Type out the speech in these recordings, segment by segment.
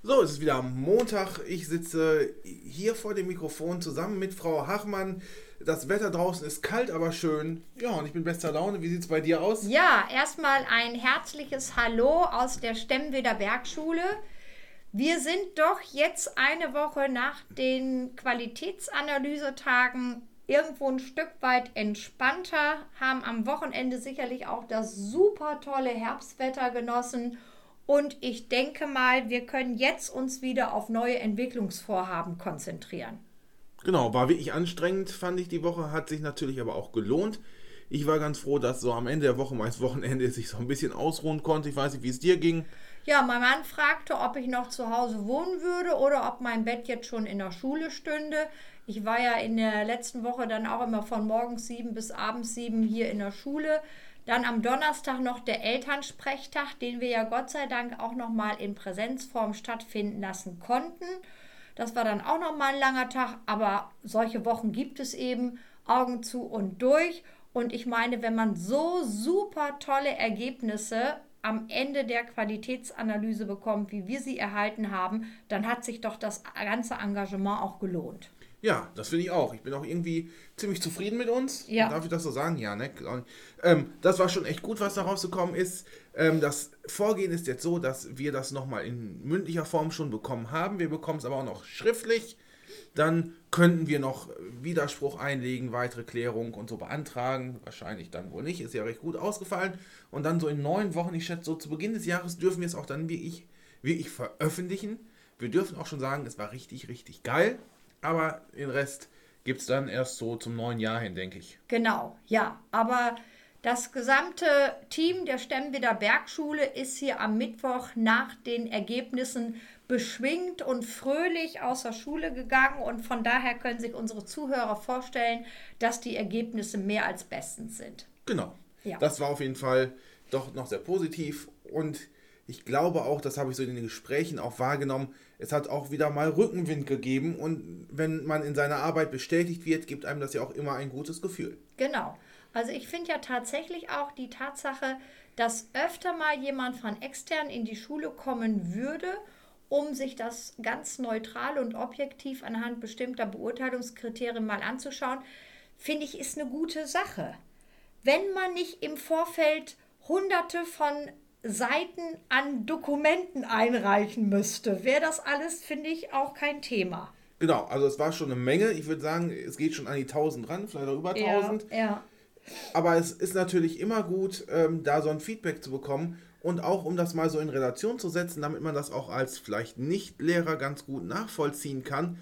So, es ist wieder Montag. Ich sitze hier vor dem Mikrofon zusammen mit Frau Hachmann. Das Wetter draußen ist kalt, aber schön. Ja, und ich bin bester Laune. Wie sieht es bei dir aus? Ja, erstmal ein herzliches Hallo aus der Stemmweder Bergschule. Wir sind doch jetzt eine Woche nach den Qualitätsanalysetagen irgendwo ein Stück weit entspannter, haben am Wochenende sicherlich auch das super tolle Herbstwetter genossen und ich denke mal, wir können jetzt uns wieder auf neue Entwicklungsvorhaben konzentrieren. Genau, war wirklich anstrengend, fand ich die Woche, hat sich natürlich aber auch gelohnt. Ich war ganz froh, dass so am Ende der Woche, meist Wochenende, sich so ein bisschen ausruhen konnte. Ich weiß nicht, wie es dir ging. Ja, mein Mann fragte, ob ich noch zu Hause wohnen würde oder ob mein Bett jetzt schon in der Schule stünde. Ich war ja in der letzten Woche dann auch immer von morgens sieben bis abends sieben hier in der Schule. Dann am Donnerstag noch der Elternsprechtag, den wir ja Gott sei Dank auch noch mal in Präsenzform stattfinden lassen konnten. Das war dann auch noch mal ein langer Tag, aber solche Wochen gibt es eben, Augen zu und durch. Und ich meine, wenn man so super tolle Ergebnisse am Ende der Qualitätsanalyse bekommt, wie wir sie erhalten haben, dann hat sich doch das ganze Engagement auch gelohnt. Ja, das finde ich auch. Ich bin auch irgendwie ziemlich zufrieden mit uns. Ja. Darf ich das so sagen? Ja, ne? Ähm, das war schon echt gut, was da rausgekommen ist. Ähm, das Vorgehen ist jetzt so, dass wir das nochmal in mündlicher Form schon bekommen haben. Wir bekommen es aber auch noch schriftlich. Dann könnten wir noch Widerspruch einlegen, weitere Klärung und so beantragen. Wahrscheinlich dann wohl nicht. Ist ja recht gut ausgefallen. Und dann so in neun Wochen, ich schätze, so zu Beginn des Jahres dürfen wir es auch dann wirklich, wirklich veröffentlichen. Wir dürfen auch schon sagen, es war richtig, richtig geil. Aber den Rest gibt es dann erst so zum neuen Jahr hin, denke ich. Genau, ja. Aber das gesamte Team der Stemmwider Bergschule ist hier am Mittwoch nach den Ergebnissen beschwingt und fröhlich aus der Schule gegangen. Und von daher können sich unsere Zuhörer vorstellen, dass die Ergebnisse mehr als bestens sind. Genau. Ja. Das war auf jeden Fall doch noch sehr positiv. Und ich glaube auch, das habe ich so in den Gesprächen auch wahrgenommen, es hat auch wieder mal Rückenwind gegeben und wenn man in seiner Arbeit bestätigt wird, gibt einem das ja auch immer ein gutes Gefühl. Genau. Also ich finde ja tatsächlich auch die Tatsache, dass öfter mal jemand von extern in die Schule kommen würde, um sich das ganz neutral und objektiv anhand bestimmter Beurteilungskriterien mal anzuschauen, finde ich, ist eine gute Sache. Wenn man nicht im Vorfeld hunderte von Seiten an Dokumenten einreichen müsste, wäre das alles, finde ich, auch kein Thema. Genau, also es war schon eine Menge. Ich würde sagen, es geht schon an die 1000 ran, vielleicht auch über 1000. Ja, ja. Aber es ist natürlich immer gut, ähm, da so ein Feedback zu bekommen und auch um das mal so in Relation zu setzen, damit man das auch als vielleicht Nicht-Lehrer ganz gut nachvollziehen kann.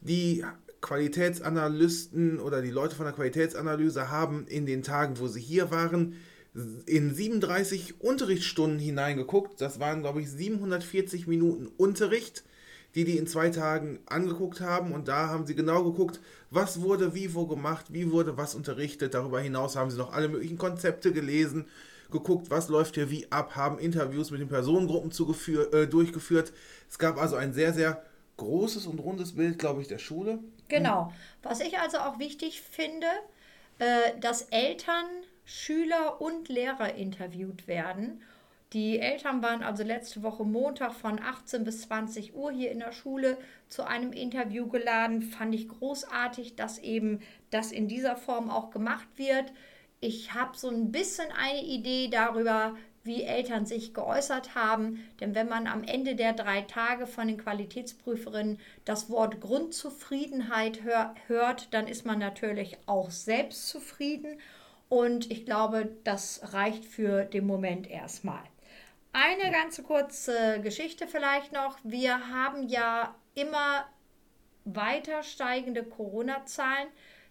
Die Qualitätsanalysten oder die Leute von der Qualitätsanalyse haben in den Tagen, wo sie hier waren, in 37 Unterrichtsstunden hineingeguckt. Das waren, glaube ich, 740 Minuten Unterricht, die die in zwei Tagen angeguckt haben. Und da haben sie genau geguckt, was wurde wie wo gemacht, wie wurde was unterrichtet. Darüber hinaus haben sie noch alle möglichen Konzepte gelesen, geguckt, was läuft hier wie ab, haben Interviews mit den Personengruppen äh, durchgeführt. Es gab also ein sehr, sehr großes und rundes Bild, glaube ich, der Schule. Genau. Was ich also auch wichtig finde, äh, dass Eltern Schüler und Lehrer interviewt werden. Die Eltern waren also letzte Woche Montag von 18 bis 20 Uhr hier in der Schule zu einem Interview geladen. Fand ich großartig, dass eben das in dieser Form auch gemacht wird. Ich habe so ein bisschen eine Idee darüber, wie Eltern sich geäußert haben. Denn wenn man am Ende der drei Tage von den Qualitätsprüferinnen das Wort Grundzufriedenheit hör, hört, dann ist man natürlich auch selbst zufrieden. Und ich glaube, das reicht für den Moment erstmal. Eine ganz kurze Geschichte vielleicht noch. Wir haben ja immer weiter steigende Corona-Zahlen.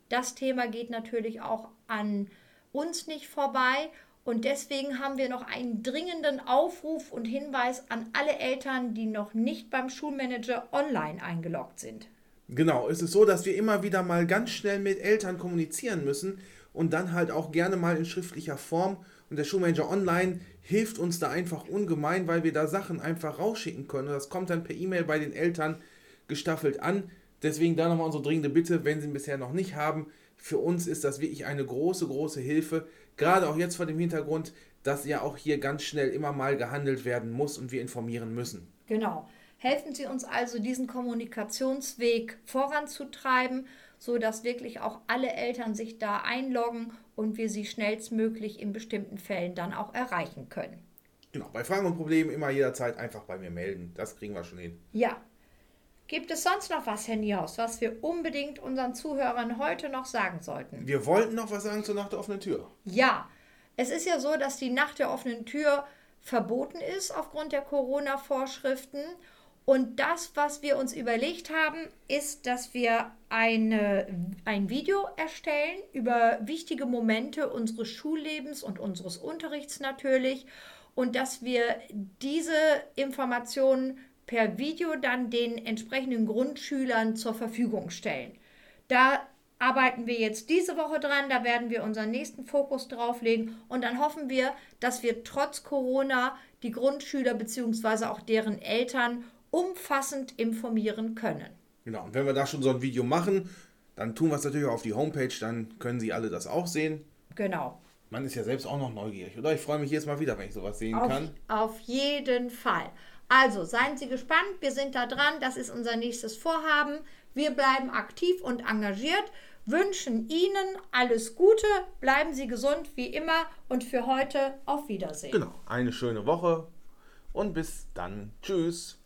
Das Thema geht natürlich auch an uns nicht vorbei. Und deswegen haben wir noch einen dringenden Aufruf und Hinweis an alle Eltern, die noch nicht beim Schulmanager online eingeloggt sind. Genau, es ist so, dass wir immer wieder mal ganz schnell mit Eltern kommunizieren müssen und dann halt auch gerne mal in schriftlicher Form. Und der Schulmanager Online hilft uns da einfach ungemein, weil wir da Sachen einfach rausschicken können. Und das kommt dann per E-Mail bei den Eltern gestaffelt an. Deswegen da nochmal unsere dringende Bitte, wenn Sie ihn bisher noch nicht haben. Für uns ist das wirklich eine große, große Hilfe. Gerade auch jetzt vor dem Hintergrund, dass ja auch hier ganz schnell immer mal gehandelt werden muss und wir informieren müssen. Genau. Helfen Sie uns also, diesen Kommunikationsweg voranzutreiben, sodass wirklich auch alle Eltern sich da einloggen und wir sie schnellstmöglich in bestimmten Fällen dann auch erreichen können. Genau, bei Fragen und Problemen immer jederzeit einfach bei mir melden. Das kriegen wir schon hin. Ja. Gibt es sonst noch was, Herr Niehaus, was wir unbedingt unseren Zuhörern heute noch sagen sollten? Wir wollten noch was sagen zur Nacht der offenen Tür. Ja, es ist ja so, dass die Nacht der offenen Tür verboten ist aufgrund der Corona-Vorschriften. Und das, was wir uns überlegt haben, ist, dass wir eine, ein Video erstellen über wichtige Momente unseres Schullebens und unseres Unterrichts natürlich. Und dass wir diese Informationen per Video dann den entsprechenden Grundschülern zur Verfügung stellen. Da arbeiten wir jetzt diese Woche dran, da werden wir unseren nächsten Fokus drauf legen und dann hoffen wir, dass wir trotz Corona die Grundschüler bzw. auch deren Eltern umfassend informieren können. Genau, und wenn wir da schon so ein Video machen, dann tun wir es natürlich auch auf die Homepage, dann können Sie alle das auch sehen. Genau. Man ist ja selbst auch noch neugierig, oder? Ich freue mich jedes Mal wieder, wenn ich sowas sehen auf, kann. Auf jeden Fall. Also seien Sie gespannt, wir sind da dran, das ist unser nächstes Vorhaben. Wir bleiben aktiv und engagiert, wünschen Ihnen alles Gute, bleiben Sie gesund wie immer und für heute auf Wiedersehen. Genau, eine schöne Woche und bis dann. Tschüss.